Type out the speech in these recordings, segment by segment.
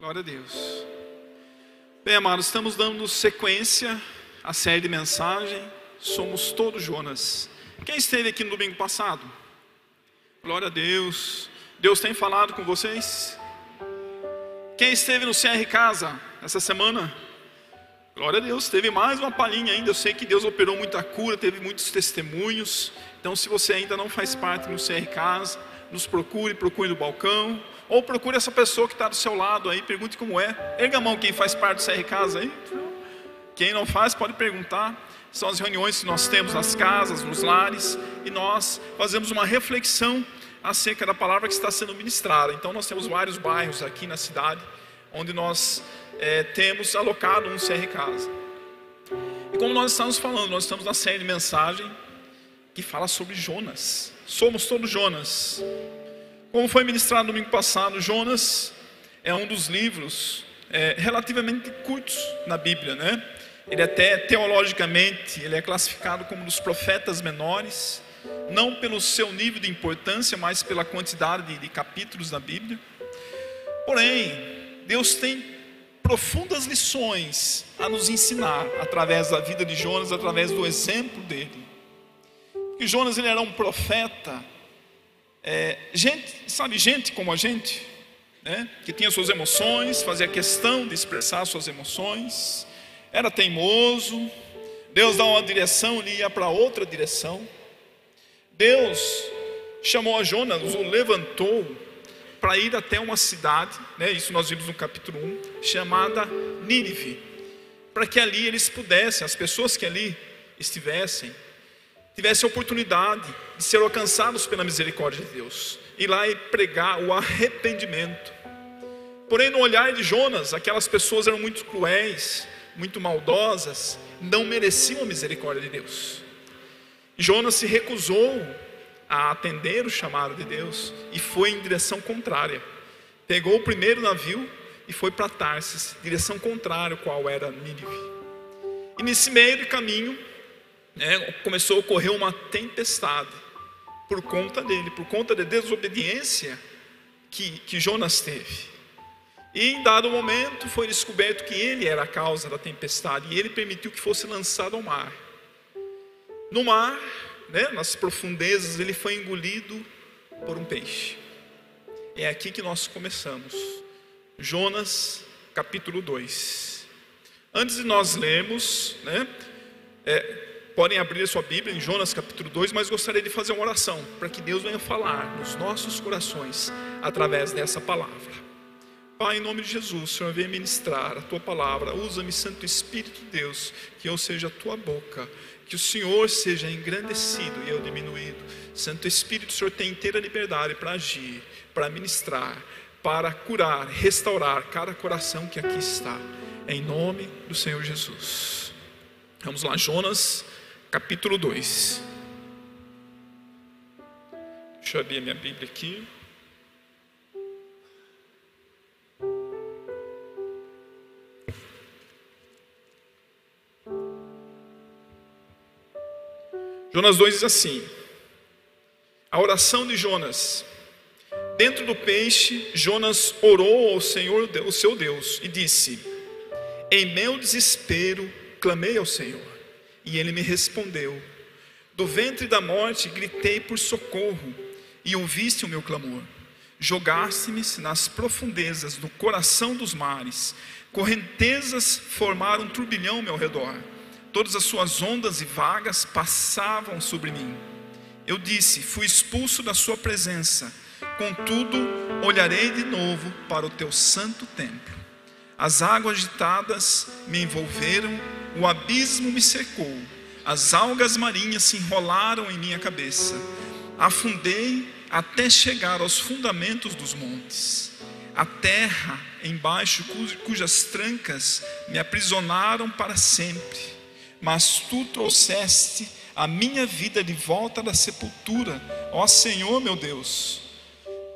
Glória a Deus. Bem, amados, estamos dando sequência à série de mensagem. Somos todos Jonas. Quem esteve aqui no domingo passado? Glória a Deus. Deus tem falado com vocês? Quem esteve no CR Casa essa semana? Glória a Deus, teve mais uma palhinha ainda. Eu sei que Deus operou muita cura, teve muitos testemunhos. Então, se você ainda não faz parte no CR Casa, nos procure, procure no balcão, ou procure essa pessoa que está do seu lado aí, pergunte como é. Erga a mão quem faz parte do CR Casa aí. Quem não faz, pode perguntar. São as reuniões que nós temos nas casas, nos lares, e nós fazemos uma reflexão acerca da palavra que está sendo ministrada. Então, nós temos vários bairros aqui na cidade, onde nós é, temos alocado um CR Casa. E como nós estamos falando, nós estamos na série de mensagem que fala sobre Jonas. Somos todos Jonas. Como foi ministrado no domingo passado, Jonas é um dos livros é, relativamente curtos na Bíblia, né? Ele até teologicamente ele é classificado como um dos profetas menores, não pelo seu nível de importância, mas pela quantidade de, de capítulos da Bíblia. Porém, Deus tem profundas lições a nos ensinar através da vida de Jonas, através do exemplo dele que Jonas ele era um profeta, é, gente, sabe, gente como a gente, né, que tinha suas emoções, fazia questão de expressar suas emoções, era teimoso, Deus dá uma direção, ele ia para outra direção. Deus chamou a Jonas, o levantou para ir até uma cidade, né, isso nós vimos no capítulo 1, chamada Nínive, para que ali eles pudessem, as pessoas que ali estivessem, tivessem a oportunidade de ser alcançados pela misericórdia de Deus, ir lá e pregar o arrependimento. Porém, no olhar de Jonas, aquelas pessoas eram muito cruéis, muito maldosas, não mereciam a misericórdia de Deus. Jonas se recusou a atender o chamado de Deus e foi em direção contrária. Pegou o primeiro navio e foi para Tarsis, direção contrária, qual era Nínive. E nesse meio de caminho, né, começou a ocorrer uma tempestade por conta dele, por conta da desobediência que, que Jonas teve. E em dado momento foi descoberto que ele era a causa da tempestade e ele permitiu que fosse lançado ao mar. No mar, né, nas profundezas, ele foi engolido por um peixe. É aqui que nós começamos. Jonas, capítulo 2. Antes de nós lermos, né, é, podem abrir a sua Bíblia em Jonas capítulo 2, mas gostaria de fazer uma oração para que Deus venha falar nos nossos corações através dessa palavra. Pai, em nome de Jesus, Senhor venha ministrar a tua palavra. Usa-me, Santo Espírito de Deus, que eu seja a tua boca, que o Senhor seja engrandecido e eu diminuído. Santo Espírito, o Senhor tem inteira liberdade para agir, para ministrar, para curar, restaurar cada coração que aqui está. Em nome do Senhor Jesus. Vamos lá, Jonas capítulo 2. Deixa eu abrir a minha Bíblia aqui. Jonas 2 diz assim: A oração de Jonas. Dentro do peixe, Jonas orou ao Senhor, o seu Deus, e disse: Em meu desespero, clamei ao Senhor e ele me respondeu: Do ventre da morte gritei por socorro, e ouviste o meu clamor. Jogaste-me nas profundezas do coração dos mares, correntezas formaram um turbilhão ao meu redor, todas as suas ondas e vagas passavam sobre mim. Eu disse: Fui expulso da sua presença, contudo, olharei de novo para o teu santo templo. As águas agitadas me envolveram o abismo me secou, as algas marinhas se enrolaram em minha cabeça, afundei até chegar aos fundamentos dos montes. A terra embaixo, cujas trancas me aprisionaram para sempre. Mas tu trouxeste a minha vida de volta da sepultura, ó Senhor meu Deus.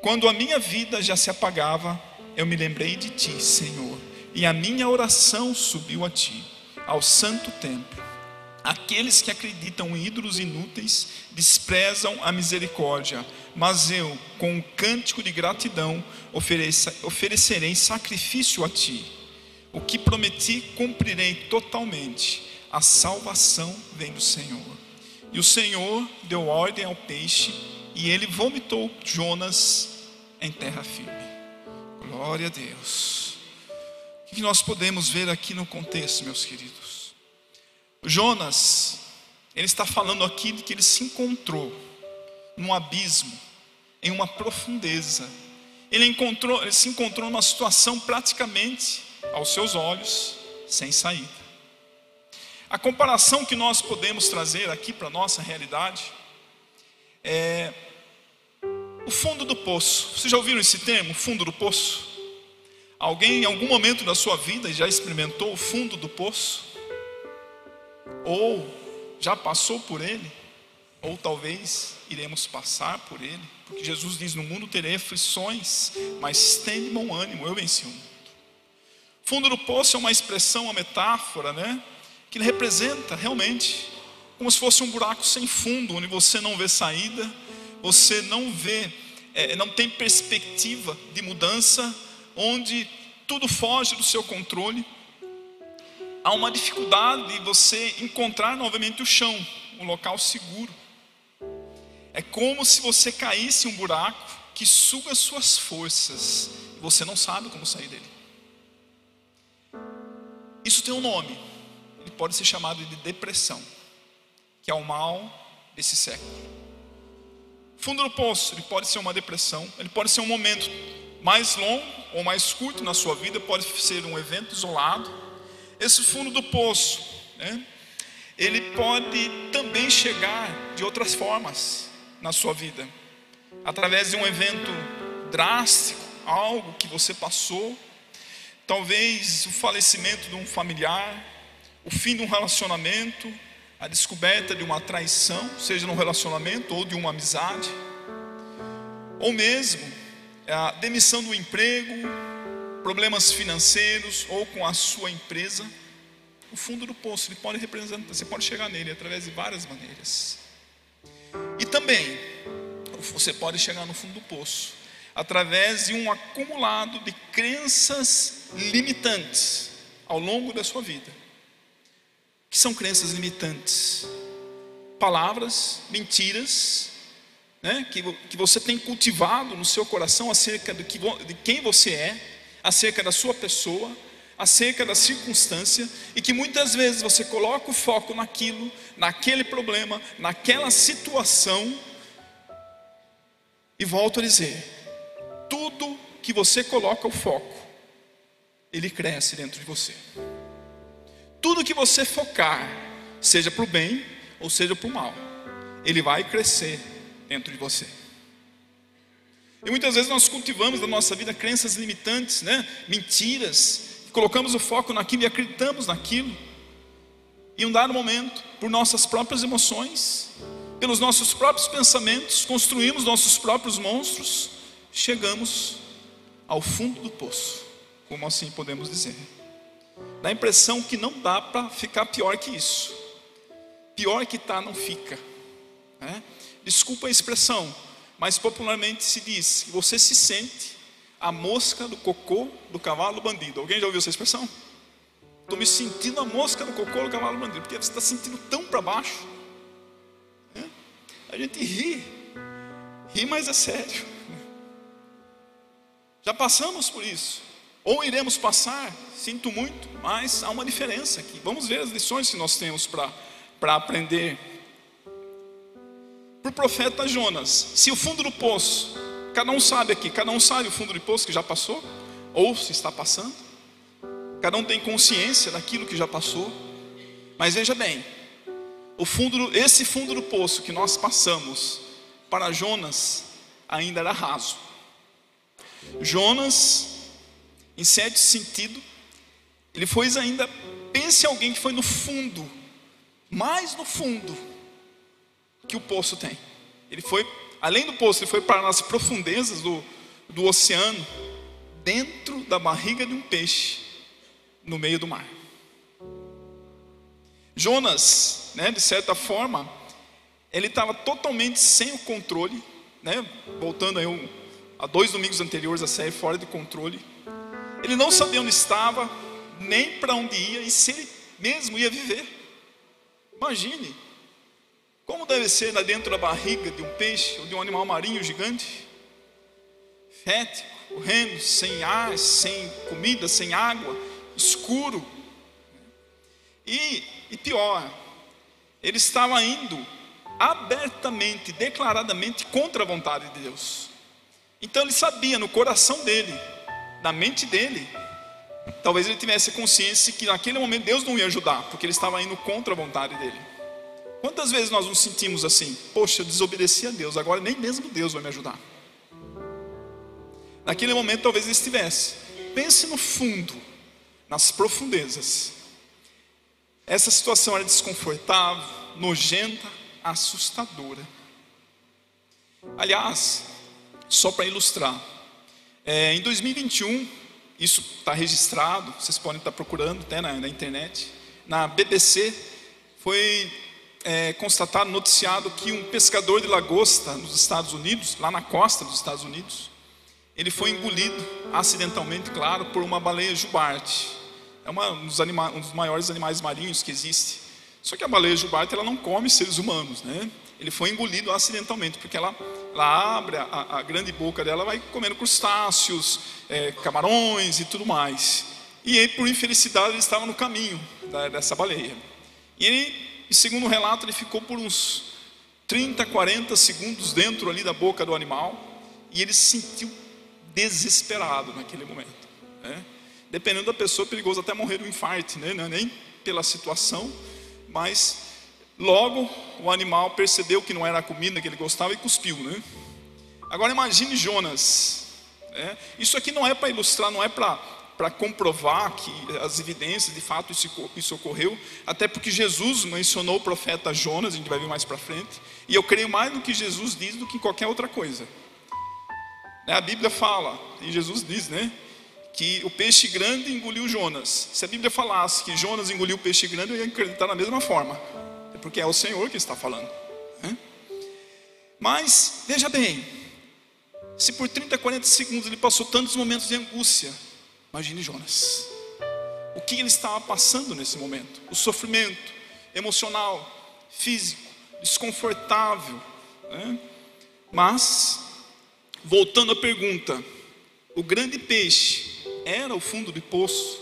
Quando a minha vida já se apagava, eu me lembrei de ti, Senhor, e a minha oração subiu a ti ao santo templo. Aqueles que acreditam em ídolos inúteis desprezam a misericórdia, mas eu, com um cântico de gratidão, oferecerei sacrifício a ti. O que prometi, cumprirei totalmente. A salvação vem do Senhor. E o Senhor deu ordem ao peixe, e ele vomitou Jonas em terra firme. Glória a Deus. O que nós podemos ver aqui no contexto, meus queridos? Jonas, ele está falando aqui de que ele se encontrou num abismo, em uma profundeza. Ele, encontrou, ele se encontrou numa situação praticamente, aos seus olhos, sem saída. A comparação que nós podemos trazer aqui para a nossa realidade é o fundo do poço. Vocês já ouviram esse termo, fundo do poço? Alguém em algum momento da sua vida já experimentou o fundo do poço? ou já passou por ele, ou talvez iremos passar por ele, porque Jesus diz: No mundo terei aflições, mas tem bom ânimo, eu venci o mundo. Fundo do poço é uma expressão, uma metáfora, né? Que representa realmente como se fosse um buraco sem fundo, onde você não vê saída, você não vê, é, não tem perspectiva de mudança, onde tudo foge do seu controle há uma dificuldade de você encontrar novamente o chão, um local seguro. É como se você caísse em um buraco que suga suas forças e você não sabe como sair dele. Isso tem um nome, ele pode ser chamado de depressão, que é o mal desse século. Fundo do poço, ele pode ser uma depressão, ele pode ser um momento mais longo ou mais curto na sua vida, pode ser um evento isolado, esse fundo do poço, né, ele pode também chegar de outras formas na sua vida, através de um evento drástico, algo que você passou, talvez o falecimento de um familiar, o fim de um relacionamento, a descoberta de uma traição, seja no relacionamento ou de uma amizade, ou mesmo a demissão do emprego, problemas financeiros ou com a sua empresa, o fundo do poço ele pode representar, você pode chegar nele através de várias maneiras. E também você pode chegar no fundo do poço através de um acumulado de crenças limitantes ao longo da sua vida. Que são crenças limitantes? Palavras, mentiras, né, que, que você tem cultivado no seu coração acerca de, que, de quem você é, acerca da sua pessoa, acerca da circunstância, e que muitas vezes você coloca o foco naquilo, naquele problema, naquela situação, e volto a dizer: tudo que você coloca o foco, ele cresce dentro de você. Tudo que você focar, seja para o bem ou seja para o mal, ele vai crescer dentro de você. E muitas vezes nós cultivamos na nossa vida crenças limitantes, né? mentiras, colocamos o foco naquilo e acreditamos naquilo. E um dado momento, por nossas próprias emoções, pelos nossos próprios pensamentos, construímos nossos próprios monstros, chegamos ao fundo do poço, como assim podemos dizer. Dá a impressão que não dá para ficar pior que isso. Pior que está, não fica. Né? Desculpa a expressão, mas popularmente se diz que você se sente a mosca do cocô do cavalo bandido. Alguém já ouviu essa expressão? Estou me sentindo a mosca do cocô do cavalo bandido, porque você está sentindo tão para baixo. Né? A gente ri, ri, mas é sério. Já passamos por isso, ou iremos passar, sinto muito, mas há uma diferença aqui. Vamos ver as lições que nós temos para aprender para o profeta Jonas: se o fundo do poço, cada um sabe aqui, cada um sabe o fundo do poço que já passou, ou se está passando, cada um tem consciência daquilo que já passou, mas veja bem, o fundo, esse fundo do poço que nós passamos para Jonas ainda era raso. Jonas, em certo sentido, ele foi ainda, pense alguém que foi no fundo, mais no fundo, que o poço tem. Ele foi, além do poço, ele foi para nas profundezas do, do oceano, dentro da barriga de um peixe, no meio do mar. Jonas, né, de certa forma, ele estava totalmente sem o controle, né, voltando aí um, a dois domingos anteriores a série fora de controle. Ele não sabia onde estava, nem para onde ia e se ele mesmo ia viver. Imagine como deve ser lá dentro da barriga de um peixe ou de um animal marinho gigante, fético, correndo, sem ar, sem comida, sem água, escuro. E, e pior, ele estava indo abertamente, declaradamente contra a vontade de Deus. Então ele sabia no coração dele, na mente dele, talvez ele tivesse consciência que naquele momento Deus não ia ajudar, porque ele estava indo contra a vontade dele. Quantas vezes nós nos sentimos assim? Poxa, eu desobedeci a Deus, agora nem mesmo Deus vai me ajudar. Naquele momento talvez ele estivesse. Pense no fundo, nas profundezas. Essa situação era desconfortável, nojenta, assustadora. Aliás, só para ilustrar, é, em 2021, isso está registrado, vocês podem estar procurando até na, na internet, na BBC foi é, constatado, noticiado que um pescador de lagosta nos Estados Unidos, lá na costa dos Estados Unidos, ele foi engolido acidentalmente, claro, por uma baleia jubarte. É uma, um, dos anima, um dos maiores animais marinhos que existe. Só que a baleia jubarte ela não come seres humanos, né? Ele foi engolido acidentalmente, porque ela, ela abre a, a grande boca dela, vai comendo crustáceos, é, camarões e tudo mais. E ele, por infelicidade, ele estava no caminho da, dessa baleia. E ele, segundo o relato, ele ficou por uns 30, 40 segundos dentro ali da boca do animal, e ele se sentiu desesperado naquele momento. Né? Dependendo da pessoa, é perigoso até morrer do infarto, né? é nem pela situação, mas Logo, o animal percebeu que não era a comida que ele gostava e cuspiu, né? Agora imagine Jonas. Né? Isso aqui não é para ilustrar, não é para para comprovar que as evidências de fato isso, isso, ocorreu, até porque Jesus mencionou o profeta Jonas, a gente vai ver mais para frente, e eu creio mais no que Jesus diz do que qualquer outra coisa. Né? A Bíblia fala, e Jesus diz, né, que o peixe grande engoliu Jonas. Se a Bíblia falasse que Jonas engoliu o peixe grande, eu ia acreditar da mesma forma porque é o Senhor que está falando. Né? Mas, veja bem, se por 30, 40 segundos ele passou tantos momentos de angústia, imagine Jonas. O que ele estava passando nesse momento? O sofrimento emocional, físico, desconfortável. Né? Mas, voltando à pergunta, o grande peixe era o fundo do poço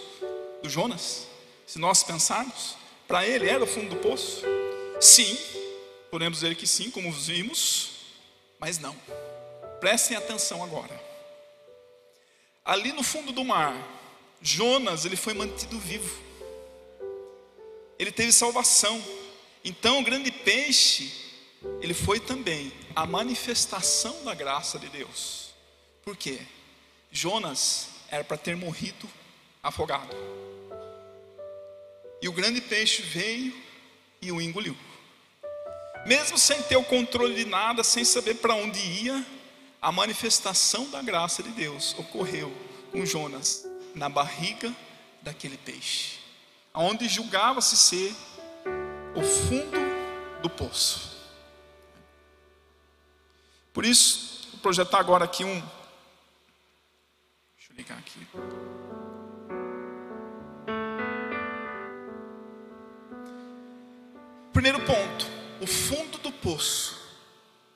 do Jonas? Se nós pensarmos, para ele era o fundo do poço. Sim, podemos dizer que sim, como vimos, mas não. Prestem atenção agora. Ali no fundo do mar, Jonas, ele foi mantido vivo. Ele teve salvação. Então, o grande peixe, ele foi também a manifestação da graça de Deus. Por quê? Jonas era para ter morrido afogado. E o grande peixe veio e o engoliu. Mesmo sem ter o controle de nada, sem saber para onde ia, a manifestação da graça de Deus ocorreu com Jonas na barriga daquele peixe, aonde julgava-se ser o fundo do poço. Por isso, vou projetar agora aqui um. Deixa eu ligar aqui. Primeiro ponto o fundo do poço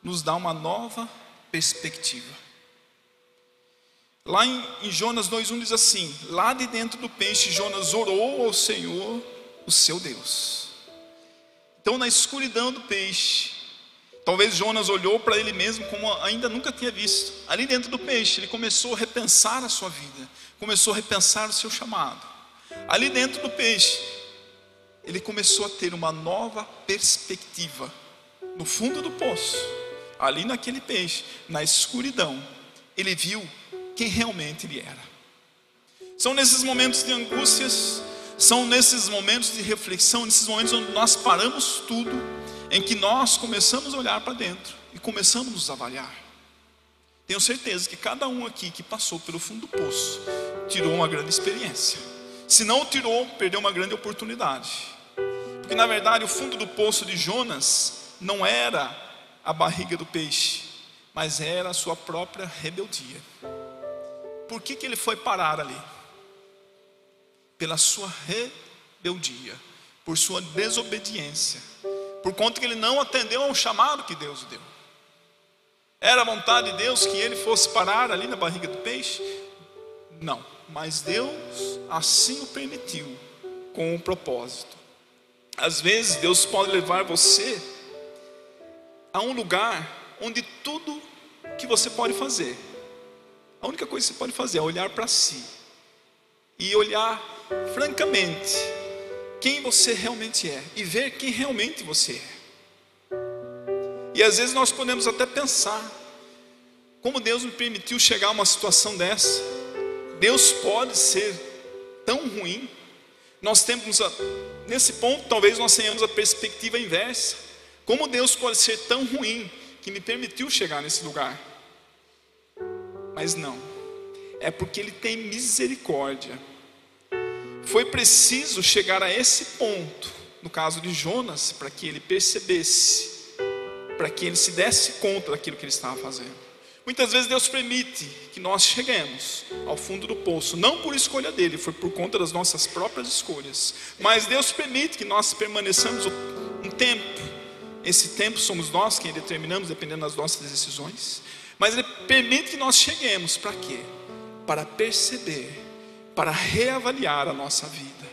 nos dá uma nova perspectiva. Lá em, em Jonas 2,1 diz assim: Lá de dentro do peixe, Jonas orou ao Senhor, o seu Deus. Então, na escuridão do peixe, talvez Jonas olhou para ele mesmo como ainda nunca tinha visto. Ali dentro do peixe, ele começou a repensar a sua vida, começou a repensar o seu chamado. Ali dentro do peixe, ele começou a ter uma nova perspectiva. No fundo do poço, ali naquele peixe, na escuridão, ele viu quem realmente ele era. São nesses momentos de angústias, são nesses momentos de reflexão, nesses momentos onde nós paramos tudo, em que nós começamos a olhar para dentro e começamos a nos avaliar. Tenho certeza que cada um aqui que passou pelo fundo do poço tirou uma grande experiência. Se não tirou, perdeu uma grande oportunidade. Porque na verdade o fundo do poço de Jonas não era a barriga do peixe, mas era a sua própria rebeldia. Por que, que ele foi parar ali? Pela sua rebeldia, por sua desobediência, por conta que ele não atendeu ao chamado que Deus deu. Era a vontade de Deus que ele fosse parar ali na barriga do peixe? Não, mas Deus assim o permitiu, com um propósito. Às vezes Deus pode levar você a um lugar onde tudo que você pode fazer, a única coisa que você pode fazer é olhar para si e olhar francamente quem você realmente é e ver quem realmente você é. E às vezes nós podemos até pensar, como Deus me permitiu chegar a uma situação dessa? Deus pode ser tão ruim? Nós temos, a, nesse ponto, talvez nós tenhamos a perspectiva inversa. Como Deus pode ser tão ruim que me permitiu chegar nesse lugar? Mas não, é porque Ele tem misericórdia. Foi preciso chegar a esse ponto, no caso de Jonas, para que ele percebesse para que ele se desse conta daquilo que ele estava fazendo. Muitas vezes Deus permite que nós cheguemos ao fundo do poço, não por escolha dele, foi por conta das nossas próprias escolhas. Mas Deus permite que nós permaneçamos um tempo. Esse tempo somos nós quem determinamos, dependendo das nossas decisões. Mas Ele permite que nós cheguemos para quê? Para perceber, para reavaliar a nossa vida,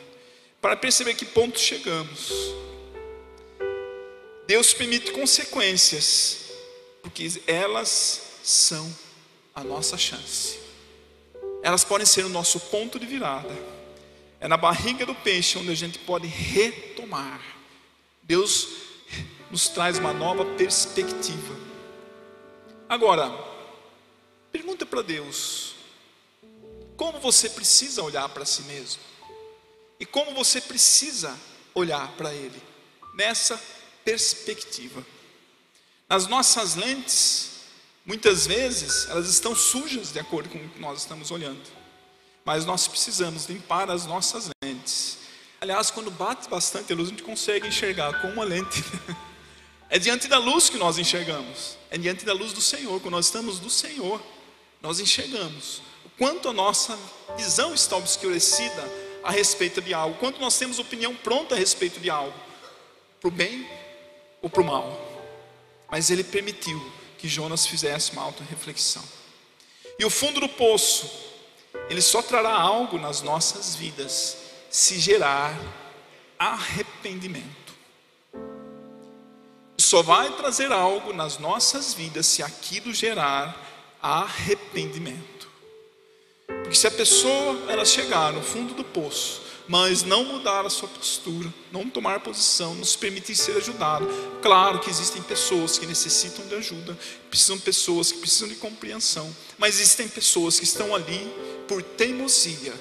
para perceber que ponto chegamos Deus permite consequências, porque elas são a nossa chance. Elas podem ser o nosso ponto de virada. É na barriga do peixe onde a gente pode retomar. Deus nos traz uma nova perspectiva. Agora, pergunta para Deus: como você precisa olhar para si mesmo? E como você precisa olhar para Ele nessa perspectiva. As nossas lentes, muitas vezes, elas estão sujas de acordo com o que nós estamos olhando. Mas nós precisamos limpar as nossas lentes. Aliás, quando bate bastante a luz, a gente consegue enxergar com uma lente. É diante da luz que nós enxergamos. É diante da luz do Senhor. Quando nós estamos do Senhor, nós enxergamos o quanto a nossa visão está obscurecida a respeito de algo, quanto nós temos opinião pronta a respeito de algo, para o bem ou para o mal. Mas ele permitiu que Jonas fizesse uma auto-reflexão. E o fundo do poço, ele só trará algo nas nossas vidas se gerar arrependimento. Só vai trazer algo nas nossas vidas se aquilo gerar arrependimento. Porque se a pessoa ela chegar no fundo do poço mas não mudar a sua postura, não tomar posição, não se permitir ser ajudado. Claro que existem pessoas que necessitam de ajuda, precisam pessoas que precisam de compreensão, mas existem pessoas que estão ali por teimosia,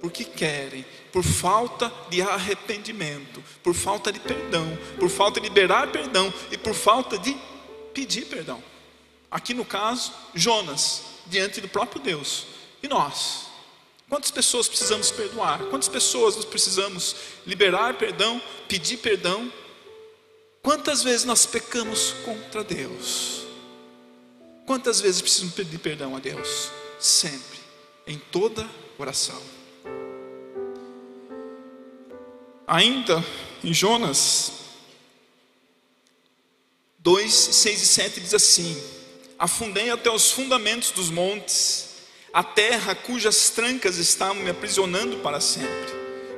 porque querem, por falta de arrependimento, por falta de perdão, por falta de liberar perdão e por falta de pedir perdão. Aqui no caso, Jonas, diante do próprio Deus, e nós Quantas pessoas precisamos perdoar? Quantas pessoas nós precisamos liberar perdão, pedir perdão? Quantas vezes nós pecamos contra Deus? Quantas vezes precisamos pedir perdão a Deus? Sempre, em toda oração. Ainda em Jonas 2, 6 e 7 diz assim: Afundei até os fundamentos dos montes a terra cujas trancas estavam me aprisionando para sempre.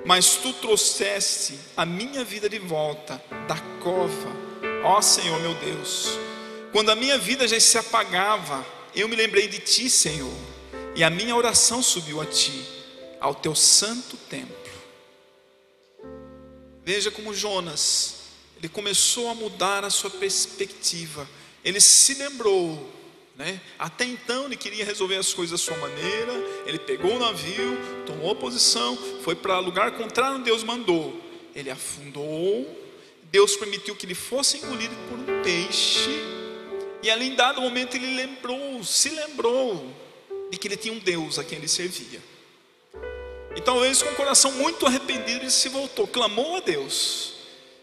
Mas tu trouxeste a minha vida de volta da cova, ó Senhor meu Deus. Quando a minha vida já se apagava, eu me lembrei de ti, Senhor, e a minha oração subiu a ti, ao teu santo templo. Veja como Jonas, ele começou a mudar a sua perspectiva. Ele se lembrou né? Até então ele queria resolver as coisas da sua maneira. Ele pegou o navio, tomou posição, foi para lugar contrário onde Deus mandou. Ele afundou. Deus permitiu que ele fosse engolido por um peixe. E ali em dado momento ele lembrou, se lembrou de que ele tinha um Deus a quem ele servia. E talvez com o coração muito arrependido ele se voltou, clamou a Deus.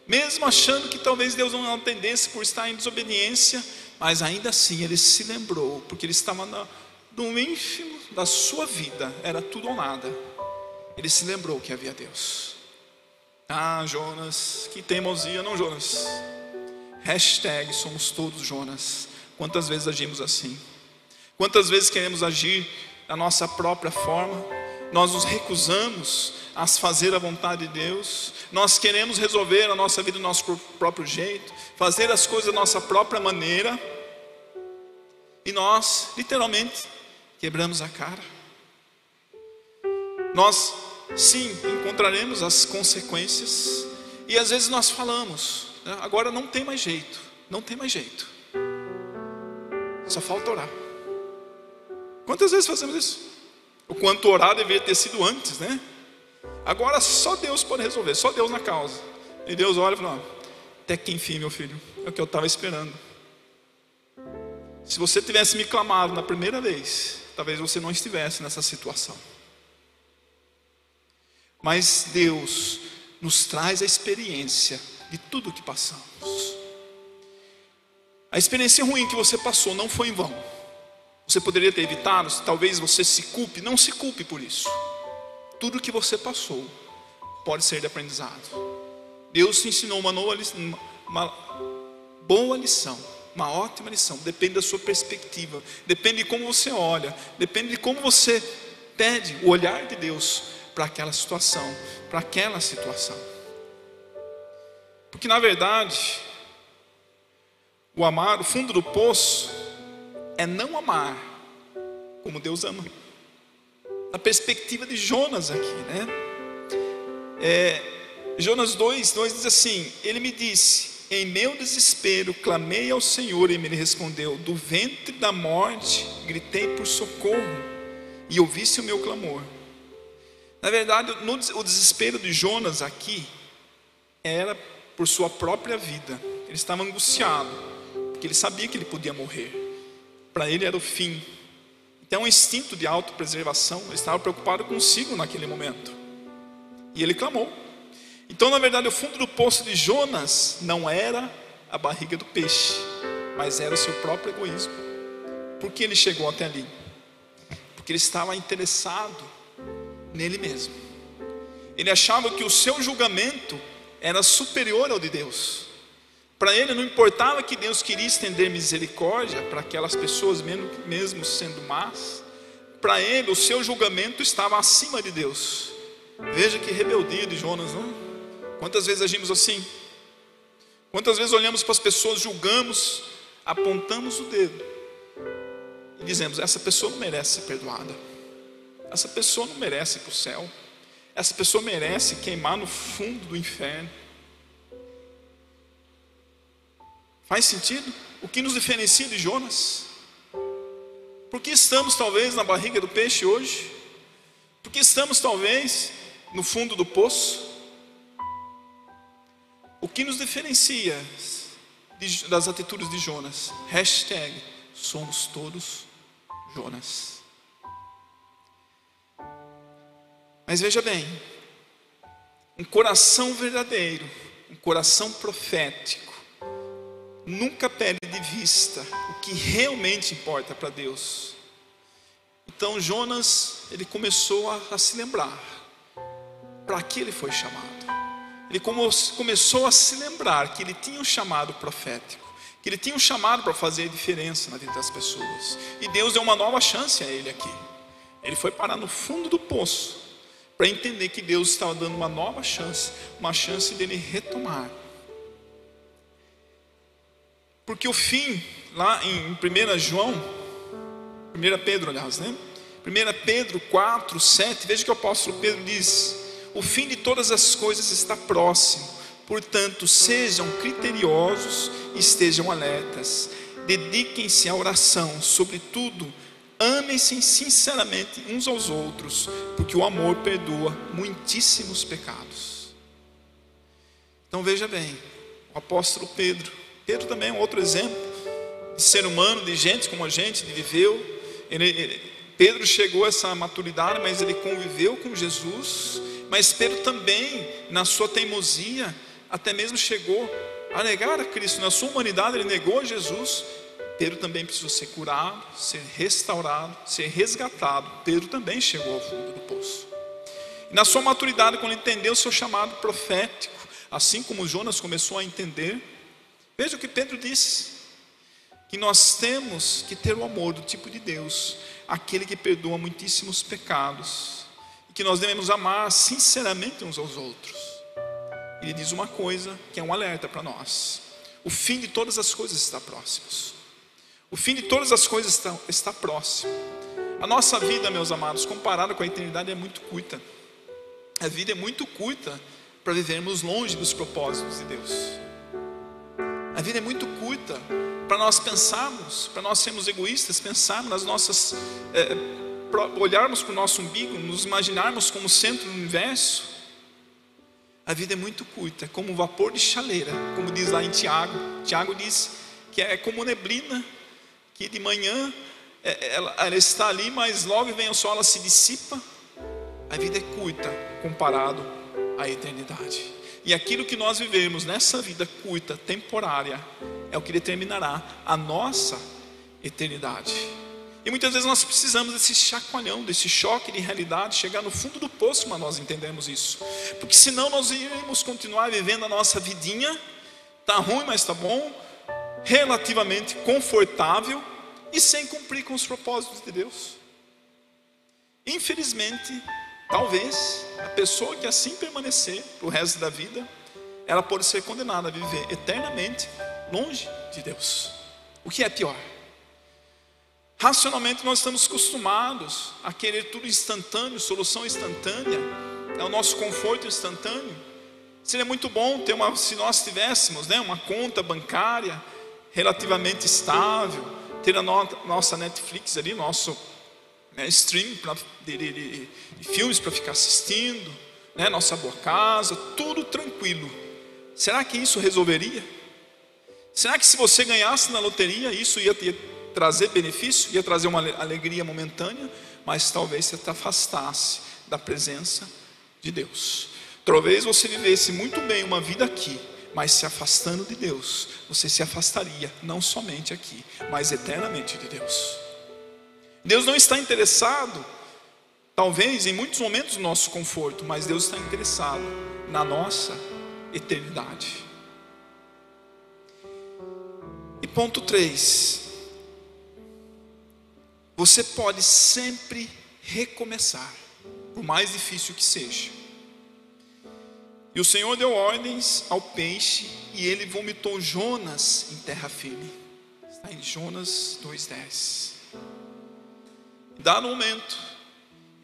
mesmo achando que talvez Deus não atendesse por estar em desobediência, mas ainda assim ele se lembrou, porque ele estava no, no ínfimo da sua vida, era tudo ou nada. Ele se lembrou que havia Deus. Ah, Jonas, que teimosia, não Jonas. Hashtag somos todos Jonas. Quantas vezes agimos assim? Quantas vezes queremos agir da nossa própria forma? Nós nos recusamos a fazer a vontade de Deus, nós queremos resolver a nossa vida do nosso próprio jeito, fazer as coisas da nossa própria maneira, e nós, literalmente, quebramos a cara. Nós, sim, encontraremos as consequências, e às vezes nós falamos, né, agora não tem mais jeito, não tem mais jeito, só falta orar. Quantas vezes fazemos isso? O quanto orar deveria ter sido antes, né? Agora só Deus pode resolver, só Deus na causa. E Deus olha e fala: Até que enfim, meu filho, é o que eu estava esperando. Se você tivesse me clamado na primeira vez, talvez você não estivesse nessa situação. Mas Deus nos traz a experiência de tudo que passamos. A experiência ruim que você passou não foi em vão. Você poderia ter evitado, talvez você se culpe, não se culpe por isso. Tudo que você passou pode ser de aprendizado. Deus te ensinou uma, nova, uma boa lição, uma ótima lição. Depende da sua perspectiva, depende de como você olha, depende de como você pede o olhar de Deus para aquela situação, para aquela situação. Porque na verdade, o amar, o fundo do poço, é não amar como Deus ama. Na perspectiva de Jonas aqui, né? É, Jonas 2, 2 diz assim: Ele me disse, em meu desespero, clamei ao Senhor e me respondeu: Do ventre da morte gritei por socorro e ouvisse o meu clamor. Na verdade, no, o desespero de Jonas aqui era por sua própria vida. Ele estava angustiado, porque ele sabia que ele podia morrer para ele era o fim. Então, um instinto de autopreservação, ele estava preocupado consigo naquele momento. E ele clamou. Então, na verdade, o fundo do poço de Jonas não era a barriga do peixe, mas era o seu próprio egoísmo. Por que ele chegou até ali? Porque ele estava interessado nele mesmo. Ele achava que o seu julgamento era superior ao de Deus. Para ele não importava que Deus queria estender misericórdia para aquelas pessoas, mesmo sendo más. Para ele, o seu julgamento estava acima de Deus. Veja que rebeldia de Jonas, não? Quantas vezes agimos assim? Quantas vezes olhamos para as pessoas, julgamos, apontamos o dedo e dizemos: essa pessoa não merece ser perdoada, essa pessoa não merece ir para o céu, essa pessoa merece queimar no fundo do inferno. Faz sentido? O que nos diferencia de Jonas? Por que estamos talvez na barriga do peixe hoje? Por que estamos talvez no fundo do poço? O que nos diferencia das atitudes de Jonas? Hashtag somos todos Jonas. Mas veja bem, um coração verdadeiro, um coração profético, nunca perde de vista o que realmente importa para Deus. Então Jonas, ele começou a, a se lembrar para que ele foi chamado. Ele começou a se lembrar que ele tinha um chamado profético, que ele tinha um chamado para fazer a diferença na vida das pessoas. E Deus deu uma nova chance a ele aqui. Ele foi parar no fundo do poço para entender que Deus estava dando uma nova chance, uma chance dele retomar porque o fim, lá em 1 João, 1 Pedro, aliás, né? 1 Pedro 4, 7, veja que o apóstolo Pedro diz: O fim de todas as coisas está próximo, portanto, sejam criteriosos e estejam alertas, dediquem-se à oração, sobretudo, amem-se sinceramente uns aos outros, porque o amor perdoa muitíssimos pecados. Então veja bem, o apóstolo Pedro, Pedro também é um outro exemplo de ser humano, de gente como a gente, de viveu. Ele, ele, Pedro chegou a essa maturidade, mas ele conviveu com Jesus. Mas Pedro também, na sua teimosia, até mesmo chegou a negar a Cristo. Na sua humanidade, ele negou a Jesus. Pedro também precisou ser curado, ser restaurado, ser resgatado. Pedro também chegou ao fundo do poço. E na sua maturidade, quando entendeu o seu chamado profético, assim como Jonas começou a entender, veja o que Pedro disse: que nós temos que ter o amor do tipo de Deus, aquele que perdoa muitíssimos pecados, e que nós devemos amar sinceramente uns aos outros. Ele diz uma coisa que é um alerta para nós: o fim de todas as coisas está próximo. O fim de todas as coisas está, está próximo. A nossa vida, meus amados, comparada com a eternidade, é muito curta. A vida é muito curta para vivermos longe dos propósitos de Deus. A vida é muito curta para nós pensarmos, para nós sermos egoístas, pensarmos nas nossas, é, olharmos para o nosso umbigo, nos imaginarmos como centro do universo. A vida é muito curta, é como vapor de chaleira, como diz lá em Tiago. Tiago diz que é como neblina, que de manhã é, ela, ela está ali, mas logo vem o sol, ela se dissipa. A vida é curta comparado à eternidade. E aquilo que nós vivemos nessa vida curta, temporária, é o que determinará a nossa eternidade. E muitas vezes nós precisamos desse chacoalhão, desse choque de realidade, chegar no fundo do poço para nós entendermos isso. Porque senão nós iremos continuar vivendo a nossa vidinha, tá ruim, mas tá bom, relativamente confortável e sem cumprir com os propósitos de Deus. Infelizmente, Talvez a pessoa que assim permanecer o resto da vida, ela pode ser condenada a viver eternamente longe de Deus. O que é pior? Racionalmente nós estamos acostumados a querer tudo instantâneo, solução instantânea, é o nosso conforto instantâneo. Seria muito bom ter uma, se nós tivéssemos né, uma conta bancária relativamente estável, ter a no, nossa Netflix ali, nosso né, streaming pra, de, de, de, de filmes para ficar assistindo, né, nossa boa casa, tudo tranquilo. Será que isso resolveria? Será que se você ganhasse na loteria, isso ia, ia trazer benefício, ia trazer uma alegria momentânea, mas talvez você te afastasse da presença de Deus. Talvez você vivesse muito bem uma vida aqui, mas se afastando de Deus, você se afastaria não somente aqui, mas eternamente de Deus. Deus não está interessado, talvez em muitos momentos do nosso conforto, mas Deus está interessado na nossa eternidade. E ponto 3. Você pode sempre recomeçar, por mais difícil que seja. E o Senhor deu ordens ao peixe e ele vomitou Jonas em terra firme. Está em Jonas 2,10 dado momento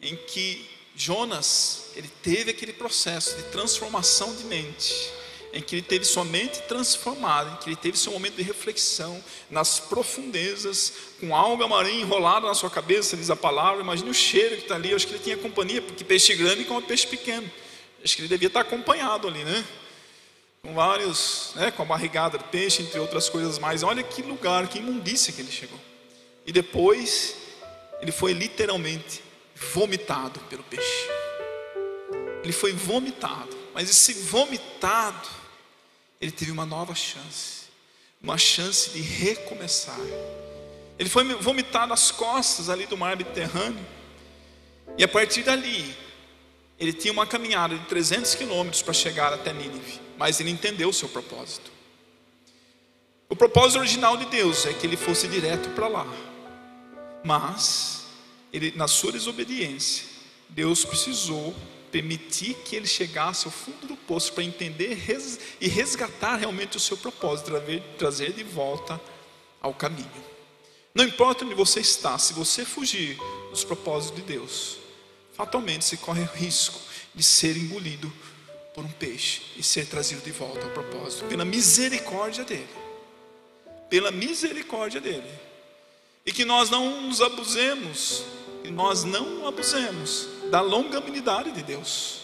em que Jonas, ele teve aquele processo de transformação de mente, em que ele teve sua mente transformada, em que ele teve seu momento de reflexão nas profundezas, com alga marinha enrolada na sua cabeça, diz a palavra. Imagine o cheiro que está ali. Eu acho que ele tinha companhia, porque peixe grande com peixe pequeno. Acho que ele devia estar acompanhado ali, né? Com vários, né? com a barrigada do peixe, entre outras coisas mais. Olha que lugar, que imundícia que ele chegou. E depois ele foi literalmente vomitado pelo peixe. Ele foi vomitado, mas esse vomitado, ele teve uma nova chance, uma chance de recomeçar. Ele foi vomitado às costas ali do mar Mediterrâneo, e a partir dali, ele tinha uma caminhada de 300 quilômetros para chegar até Nínive, mas ele entendeu o seu propósito. O propósito original de Deus é que ele fosse direto para lá, mas, ele, na sua desobediência, Deus precisou permitir que ele chegasse ao fundo do poço para entender res, e resgatar realmente o seu propósito, trazer, trazer de volta ao caminho. Não importa onde você está, se você fugir dos propósitos de Deus, fatalmente você corre o risco de ser engolido por um peixe e ser trazido de volta ao propósito, pela misericórdia dele. Pela misericórdia dele e que nós não nos abusemos, que nós não abusemos da longanimidade de Deus.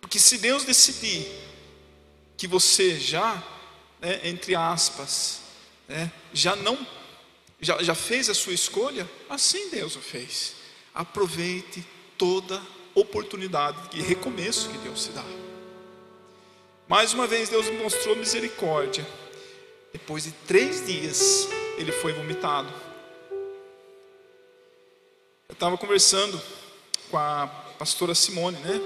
Porque se Deus decidir que você já, né, entre aspas, né, já não, já, já fez a sua escolha, assim Deus o fez. Aproveite toda oportunidade de recomeço que Deus te dá. Mais uma vez Deus mostrou misericórdia. Depois de três dias, ele foi vomitado. Eu estava conversando com a pastora Simone, né?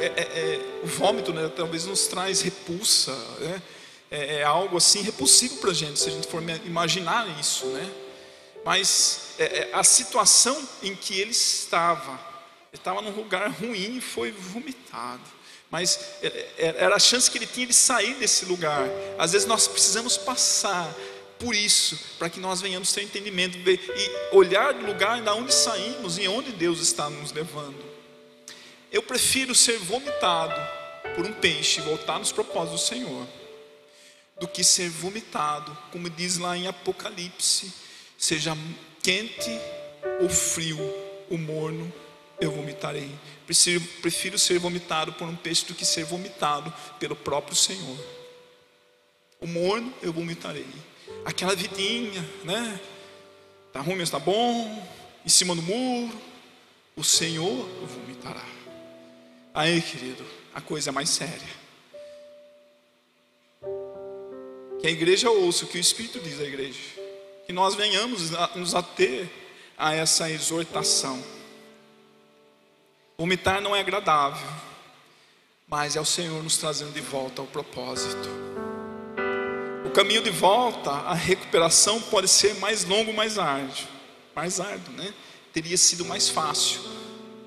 É, é, é, o vômito, né, talvez nos traz repulsa, né? É, é algo assim repulsivo para a gente, se a gente for imaginar isso, né? Mas é, é, a situação em que ele estava, ele estava num lugar ruim e foi vomitado. Mas era a chance que ele tinha de sair desse lugar. Às vezes nós precisamos passar por isso, para que nós venhamos ter entendimento ver, e olhar do lugar da onde saímos e onde Deus está nos levando. Eu prefiro ser vomitado por um peixe e voltar nos propósitos do Senhor, do que ser vomitado, como diz lá em Apocalipse, seja quente ou frio, o morno eu vomitarei. Prefiro, prefiro ser vomitado por um peixe do que ser vomitado pelo próprio Senhor. O morno eu vomitarei aquela vidinha, né? Tá ruim, mas tá bom. Em cima do muro, o Senhor vomitará. Aí, querido, a coisa é mais séria. Que a igreja ouça o que o Espírito diz à igreja. Que nós venhamos a, nos ater a essa exortação. Vomitar não é agradável, mas é o Senhor nos trazendo de volta ao propósito caminho de volta, a recuperação pode ser mais longo, mais árduo. Mais árduo, né? Teria sido mais fácil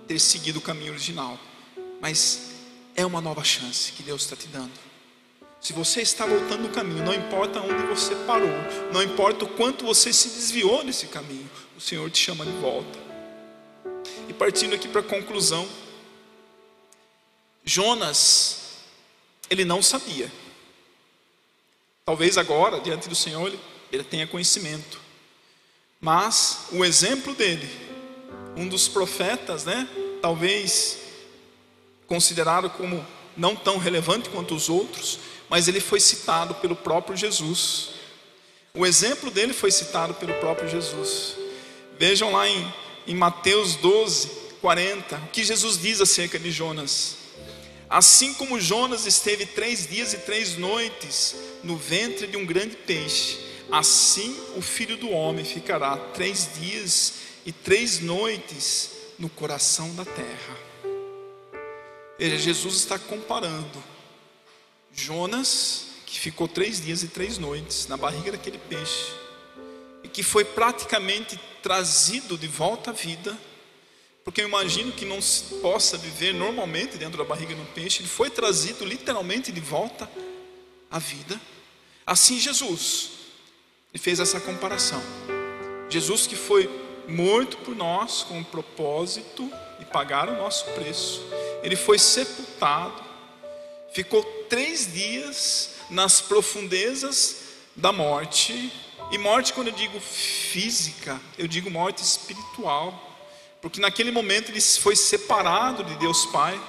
ter seguido o caminho original. Mas é uma nova chance que Deus está te dando. Se você está voltando no caminho, não importa onde você parou, não importa o quanto você se desviou nesse caminho, o Senhor te chama de volta. E partindo aqui para a conclusão, Jonas, ele não sabia Talvez agora, diante do Senhor, ele, ele tenha conhecimento. Mas o exemplo dele, um dos profetas, né? Talvez considerado como não tão relevante quanto os outros, mas ele foi citado pelo próprio Jesus. O exemplo dele foi citado pelo próprio Jesus. Vejam lá em, em Mateus 12, 40, o que Jesus diz acerca de Jonas. Assim como Jonas esteve três dias e três noites no ventre de um grande peixe, assim o filho do homem ficará três dias e três noites no coração da terra. Veja, Jesus está comparando Jonas, que ficou três dias e três noites na barriga daquele peixe, e que foi praticamente trazido de volta à vida porque eu imagino que não se possa viver normalmente dentro da barriga um peixe, ele foi trazido literalmente de volta à vida. Assim Jesus, ele fez essa comparação. Jesus que foi morto por nós com o propósito de pagar o nosso preço, ele foi sepultado, ficou três dias nas profundezas da morte, e morte, quando eu digo física, eu digo morte espiritual porque naquele momento ele foi separado de Deus Pai.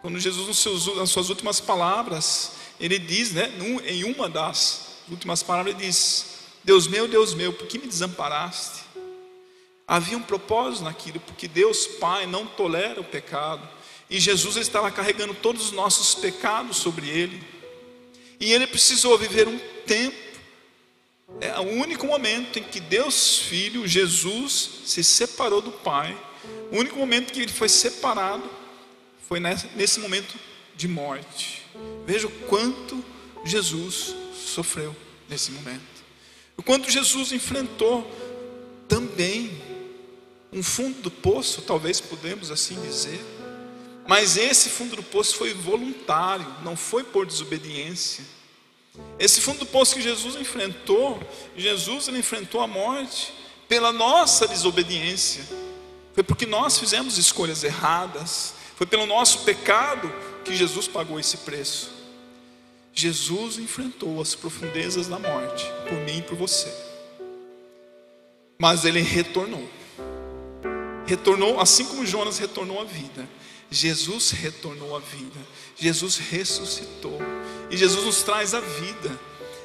Quando Jesus, seus, nas suas últimas palavras, ele diz, né, em uma das últimas palavras, ele diz: Deus meu, Deus meu, por que me desamparaste? Havia um propósito naquilo, porque Deus Pai não tolera o pecado. E Jesus estava carregando todos os nossos pecados sobre ele. E ele precisou viver um tempo é o único momento em que Deus Filho, Jesus, se separou do Pai. O único momento que ele foi separado foi nesse momento de morte. Veja o quanto Jesus sofreu nesse momento. O quanto Jesus enfrentou também um fundo do poço, talvez podemos assim dizer. Mas esse fundo do poço foi voluntário, não foi por desobediência. Esse fundo do poço que Jesus enfrentou, Jesus ele enfrentou a morte pela nossa desobediência. Foi porque nós fizemos escolhas erradas. Foi pelo nosso pecado que Jesus pagou esse preço. Jesus enfrentou as profundezas da morte por mim e por você. Mas ele retornou. Retornou, assim como Jonas retornou à vida. Jesus retornou à vida. Jesus ressuscitou. E Jesus nos traz a vida.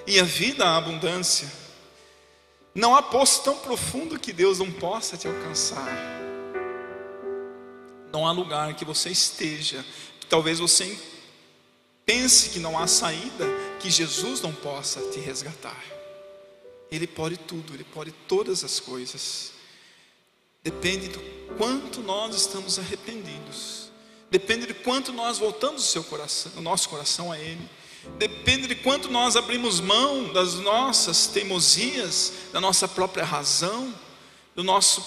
E a vida, a abundância. Não há poço tão profundo que Deus não possa te alcançar. Não há lugar que você esteja, que talvez você Pense que não há saída, que Jesus não possa te resgatar. Ele pode tudo, Ele pode todas as coisas. Depende do quanto nós estamos arrependidos. Depende de quanto nós voltamos o seu coração, o nosso coração a Ele. Depende de quanto nós abrimos mão das nossas teimosias, da nossa própria razão, do nosso,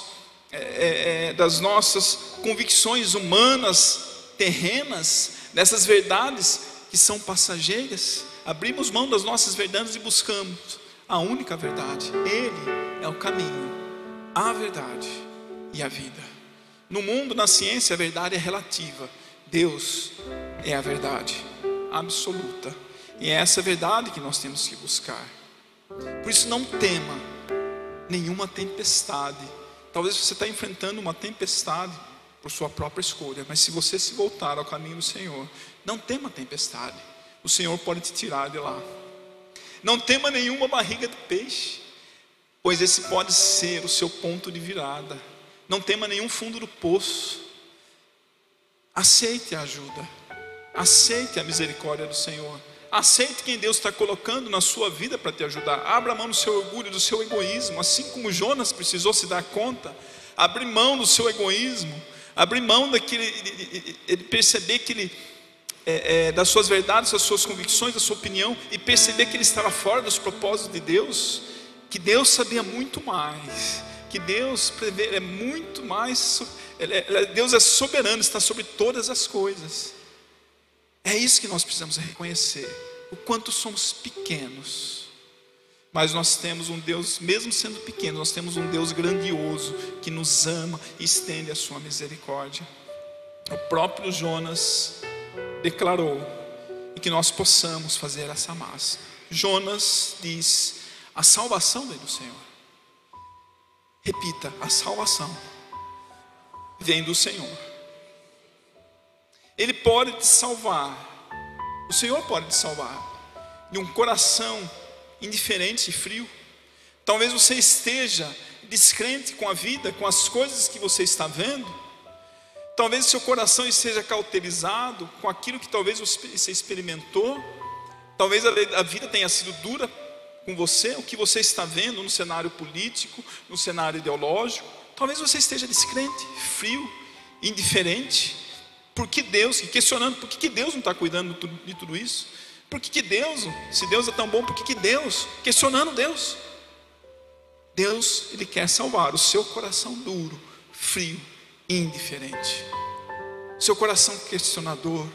é, é, é das nossas convicções humanas, terrenas, dessas verdades que são passageiras. Abrimos mão das nossas verdades e buscamos a única verdade. Ele é o caminho, a verdade e a vida. No mundo, na ciência, a verdade é relativa. Deus é a verdade absoluta. E é essa verdade que nós temos que buscar. Por isso, não tema nenhuma tempestade. Talvez você está enfrentando uma tempestade por sua própria escolha, mas se você se voltar ao caminho do Senhor, não tema tempestade. O Senhor pode te tirar de lá. Não tema nenhuma barriga de peixe, pois esse pode ser o seu ponto de virada. Não tema nenhum fundo do poço. Aceite a ajuda. Aceite a misericórdia do Senhor. Aceite quem Deus está colocando na sua vida para te ajudar. Abra mão do seu orgulho, do seu egoísmo, assim como Jonas precisou se dar conta. Abrir mão do seu egoísmo, abrir mão daquele, ele perceber que ele, é, é, das suas verdades, das suas convicções, da sua opinião, e perceber que ele estava fora dos propósitos de Deus, que Deus sabia muito mais, que Deus prevê, é muito mais, é, Deus é soberano, está sobre todas as coisas. É isso que nós precisamos reconhecer, o quanto somos pequenos. Mas nós temos um Deus, mesmo sendo pequeno, nós temos um Deus grandioso que nos ama e estende a sua misericórdia. O próprio Jonas declarou que nós possamos fazer essa massa. Jonas diz: a salvação vem do Senhor. Repita: a salvação vem do Senhor. Ele pode te salvar. O Senhor pode te salvar de um coração indiferente e frio. Talvez você esteja descrente com a vida, com as coisas que você está vendo. Talvez seu coração esteja cauterizado com aquilo que talvez você experimentou. Talvez a vida tenha sido dura com você, o que você está vendo no cenário político, no cenário ideológico. Talvez você esteja descrente, frio, indiferente. Por que Deus, questionando, por que, que Deus não está cuidando de tudo isso? Por que, que Deus, se Deus é tão bom, por que, que Deus? Questionando Deus. Deus, Ele quer salvar o seu coração duro, frio, indiferente. Seu coração questionador,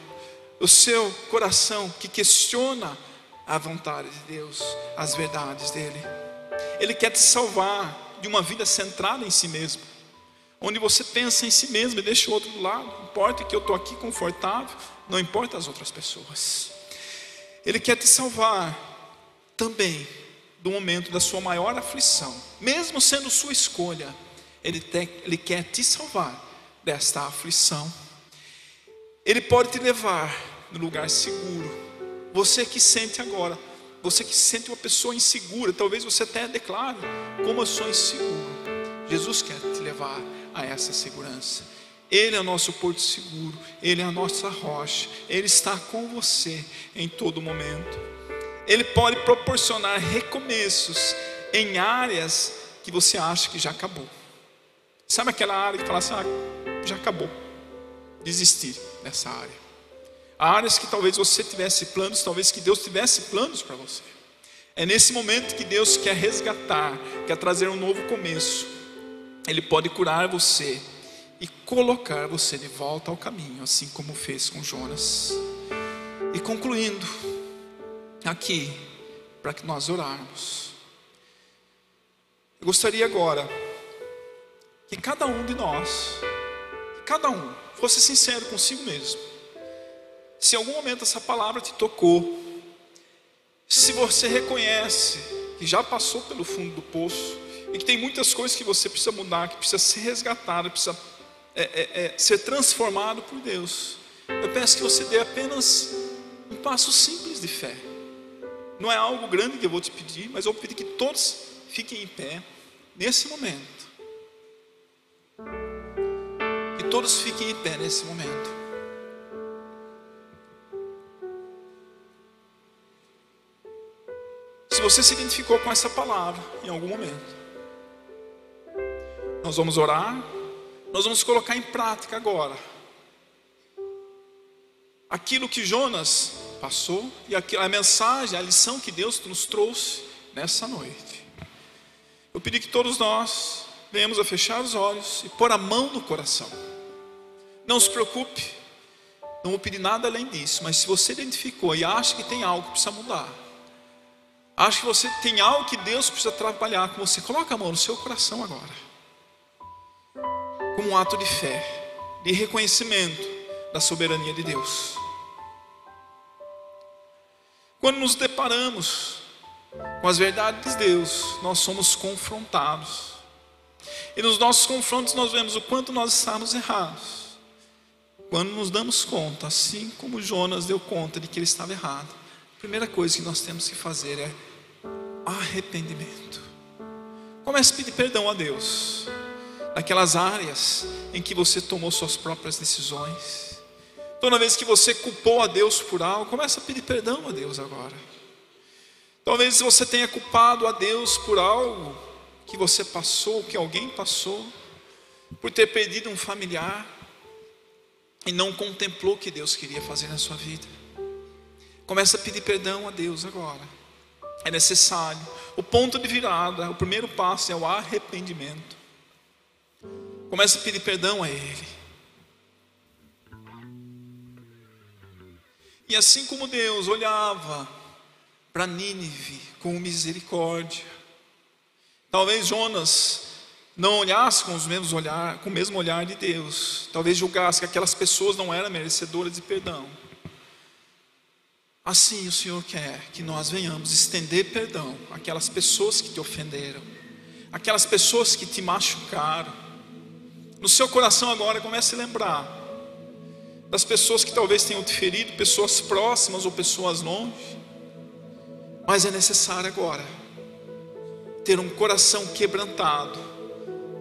o seu coração que questiona a vontade de Deus, as verdades dEle. Ele quer te salvar de uma vida centrada em si mesmo onde você pensa em si mesmo e deixa o outro do lado. Não importa que eu estou aqui confortável, não importa as outras pessoas. Ele quer te salvar também do momento da sua maior aflição, mesmo sendo sua escolha. Ele, te, ele quer te salvar desta aflição. Ele pode te levar no lugar seguro. Você que sente agora, você que se sente uma pessoa insegura, talvez você até declare: Como eu sou inseguro. Jesus quer te levar a essa segurança. Ele é o nosso porto seguro, Ele é a nossa rocha, Ele está com você em todo momento. Ele pode proporcionar recomeços em áreas que você acha que já acabou. Sabe aquela área que fala assim, ah, já acabou, desistir dessa área. Há áreas que talvez você tivesse planos, talvez que Deus tivesse planos para você. É nesse momento que Deus quer resgatar, quer trazer um novo começo. Ele pode curar você e colocar você de volta ao caminho, assim como fez com Jonas. E concluindo, aqui, para que nós orarmos, eu gostaria agora que cada um de nós, cada um, fosse sincero consigo mesmo. Se em algum momento essa palavra te tocou, se você reconhece que já passou pelo fundo do poço, e que tem muitas coisas que você precisa mudar, que precisa ser resgatado, precisa é, é, é, ser transformado por Deus. Eu peço que você dê apenas um passo simples de fé. Não é algo grande que eu vou te pedir, mas eu vou pedir que todos fiquem em pé nesse momento. Que todos fiquem em pé nesse momento. Se você se identificou com essa palavra em algum momento, nós vamos orar, nós vamos colocar em prática agora aquilo que Jonas passou e a mensagem, a lição que Deus nos trouxe nessa noite. Eu pedi que todos nós venhamos a fechar os olhos e pôr a mão no coração. Não se preocupe, não vou pedir nada além disso, mas se você identificou e acha que tem algo que precisa mudar, acha que você tem algo que Deus precisa trabalhar com você, coloca a mão no seu coração agora, como um ato de fé, de reconhecimento da soberania de Deus. Quando nos deparamos com as verdades de Deus, nós somos confrontados. E nos nossos confrontos nós vemos o quanto nós estamos errados. Quando nos damos conta, assim como Jonas deu conta de que ele estava errado, a primeira coisa que nós temos que fazer é arrependimento. Comece a pedir perdão a Deus naquelas áreas em que você tomou suas próprias decisões. Toda vez que você culpou a Deus por algo, comece a pedir perdão a Deus agora. Talvez você tenha culpado a Deus por algo que você passou, que alguém passou, por ter perdido um familiar, e não contemplou o que Deus queria fazer na sua vida. Começa a pedir perdão a Deus agora. É necessário. O ponto de virada, o primeiro passo é o arrependimento. Começa a pedir perdão a Ele. E assim como Deus olhava para Nínive com misericórdia, talvez Jonas não olhasse com, os mesmos olhar, com o mesmo olhar de Deus, talvez julgasse que aquelas pessoas não eram merecedoras de perdão. Assim o Senhor quer que nós venhamos estender perdão àquelas pessoas que te ofenderam, aquelas pessoas que te machucaram. No seu coração agora comece a lembrar das pessoas que talvez tenham te ferido, pessoas próximas ou pessoas longe. Mas é necessário agora ter um coração quebrantado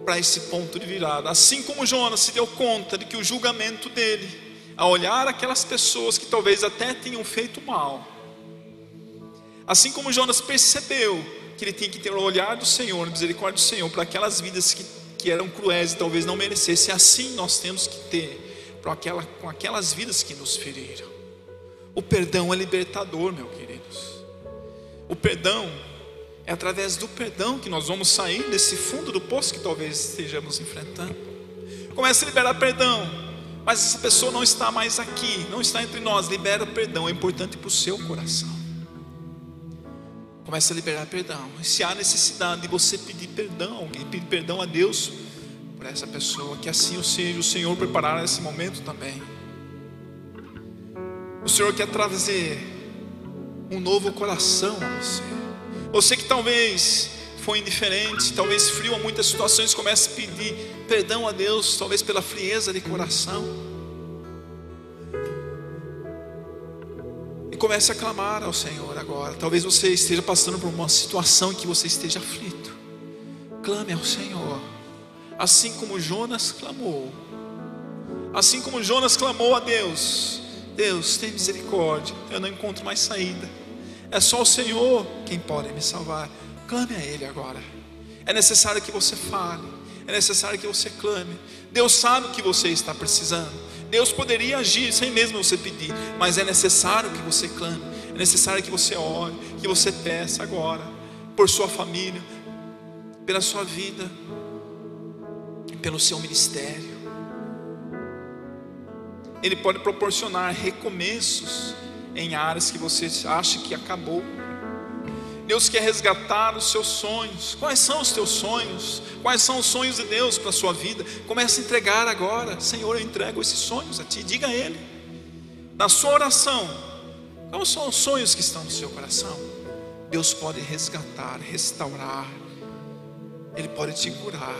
para esse ponto de virada. Assim como Jonas se deu conta de que o julgamento dele, a olhar aquelas pessoas que talvez até tenham feito mal, assim como Jonas percebeu que ele tinha que ter o olhar do Senhor, a misericórdia do Senhor, para aquelas vidas que, que eram cruéis e talvez não merecessem, assim nós temos que ter para aquela, com aquelas vidas que nos feriram. O perdão é libertador, meus queridos. O perdão é através do perdão que nós vamos sair desse fundo do poço que talvez estejamos enfrentando. Comece a liberar perdão, mas essa pessoa não está mais aqui, não está entre nós. Libera o perdão, é importante para o seu coração. Comece a liberar perdão. E se há necessidade de você pedir perdão, alguém pedir perdão a Deus por essa pessoa, que assim Senhor, o Senhor preparar esse momento também. O Senhor quer trazer um novo coração a você. Você que talvez foi indiferente, talvez frio a muitas situações, comece a pedir perdão a Deus, talvez pela frieza de coração. E comece a clamar ao Senhor agora. Talvez você esteja passando por uma situação em que você esteja aflito. Clame ao Senhor, assim como Jonas clamou. Assim como Jonas clamou a Deus: Deus, tem misericórdia, eu não encontro mais saída. É só o Senhor quem pode me salvar. Clame a Ele agora. É necessário que você fale. É necessário que você clame. Deus sabe o que você está precisando. Deus poderia agir sem mesmo você pedir, mas é necessário que você clame. É necessário que você ore, que você peça agora por sua família, pela sua vida, pelo seu ministério. Ele pode proporcionar recomeços em áreas que você acha que acabou. Deus quer resgatar os seus sonhos. Quais são os teus sonhos? Quais são os sonhos de Deus para a sua vida? Comece a entregar agora. Senhor, eu entrego esses sonhos a Ti. Diga a Ele. Na sua oração, quais são os sonhos que estão no seu coração? Deus pode resgatar, restaurar. Ele pode te curar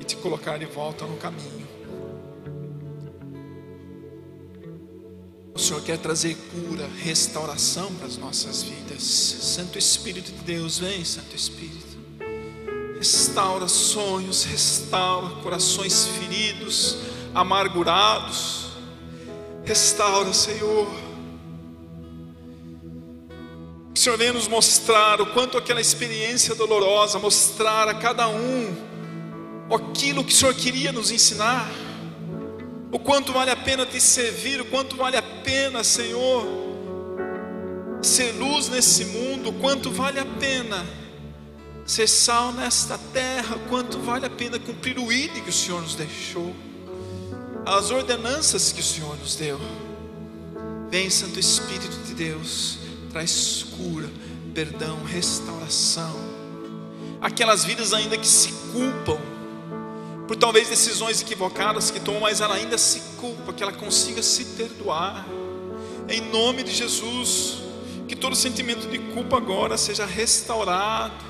e te colocar de volta no caminho. O Senhor quer trazer cura, restauração para as nossas vidas. Santo Espírito de Deus, vem, Santo Espírito. Restaura sonhos, restaura corações feridos, amargurados. Restaura, Senhor. O Senhor venha nos mostrar o quanto aquela experiência dolorosa, mostrar a cada um aquilo que o Senhor queria nos ensinar, o quanto vale a pena te servir, o quanto vale a pena, Senhor, ser luz nesse mundo, o quanto vale a pena ser sal nesta terra, o quanto vale a pena cumprir o ídolo que o Senhor nos deixou, as ordenanças que o Senhor nos deu. Vem, Santo Espírito de Deus, traz cura, perdão, restauração. Aquelas vidas ainda que se culpam por talvez decisões equivocadas que tomam, mas ela ainda se culpa, que ela consiga se perdoar. Em nome de Jesus, que todo sentimento de culpa agora seja restaurado.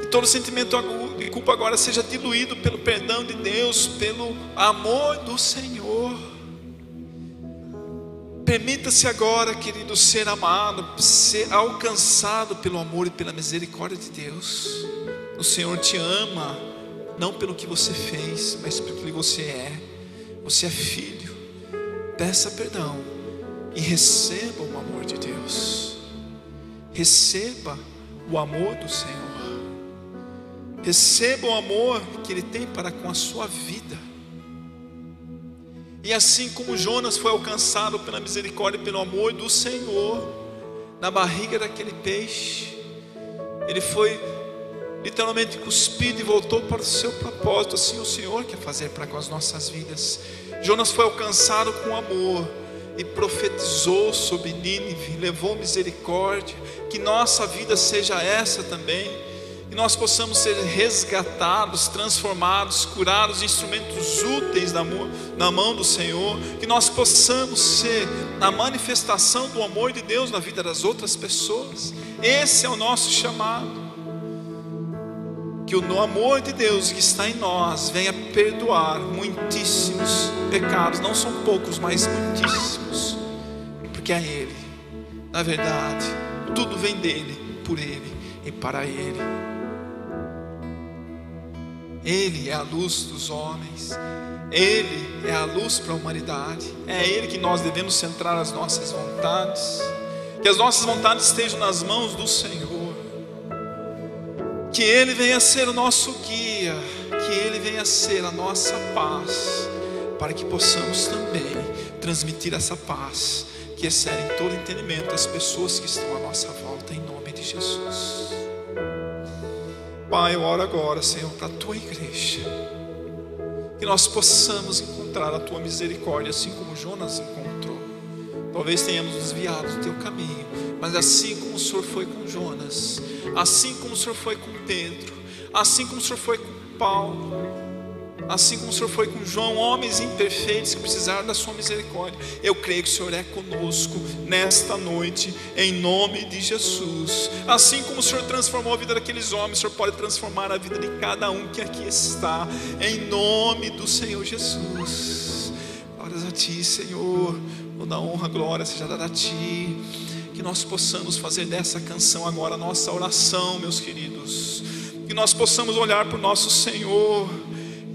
Que todo sentimento de culpa agora seja diluído pelo perdão de Deus, pelo amor do Senhor. Permita-se agora, querido, ser amado, ser alcançado pelo amor e pela misericórdia de Deus. O Senhor te ama, não pelo que você fez, mas pelo que você é. Você é filho. Peça perdão e receba o amor de Deus. Receba o amor do Senhor. Receba o amor que Ele tem para com a sua vida. E assim como Jonas foi alcançado pela misericórdia e pelo amor do Senhor, na barriga daquele peixe, ele foi literalmente cuspido e voltou para o seu propósito. Assim o Senhor quer fazer para com as nossas vidas. Jonas foi alcançado com amor e profetizou sobre Nínive, levou misericórdia. Que nossa vida seja essa também que nós possamos ser resgatados, transformados, curados, instrumentos úteis na mão, na mão do Senhor, que nós possamos ser a manifestação do amor de Deus na vida das outras pessoas. Esse é o nosso chamado. Que o amor de Deus que está em nós venha perdoar muitíssimos pecados, não são poucos, mas muitíssimos, porque é Ele, na verdade, tudo vem dEle, por Ele e para Ele. Ele é a luz dos homens, Ele é a luz para a humanidade, é Ele que nós devemos centrar as nossas vontades, que as nossas vontades estejam nas mãos do Senhor, que Ele venha ser o nosso guia, que Ele venha ser a nossa paz, para que possamos também transmitir essa paz que excede todo entendimento às pessoas que estão à nossa volta, em nome de Jesus. Pai, eu oro agora, Senhor, para a tua igreja. Que nós possamos encontrar a tua misericórdia, assim como Jonas encontrou. Talvez tenhamos desviado do teu caminho, mas assim como o Senhor foi com Jonas, assim como o Senhor foi com Pedro, assim como o Senhor foi com Paulo, Assim como o Senhor foi com João, homens imperfeitos que precisaram da sua misericórdia. Eu creio que o Senhor é conosco nesta noite, em nome de Jesus. Assim como o Senhor transformou a vida daqueles homens, o Senhor pode transformar a vida de cada um que aqui está, em nome do Senhor Jesus. Glórias a Ti, Senhor. Toda honra, glória seja dada a Ti. Que nós possamos fazer dessa canção agora a nossa oração, meus queridos. Que nós possamos olhar para o nosso Senhor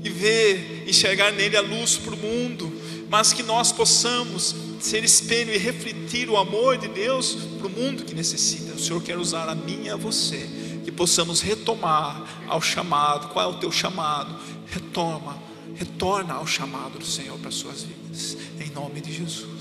e ver, enxergar nele a luz para o mundo, mas que nós possamos ser espelho e refletir o amor de Deus para o mundo que necessita. O Senhor quer usar a mim e a você, que possamos retomar ao chamado. Qual é o teu chamado? Retoma, retorna ao chamado do Senhor para as suas vidas, em nome de Jesus.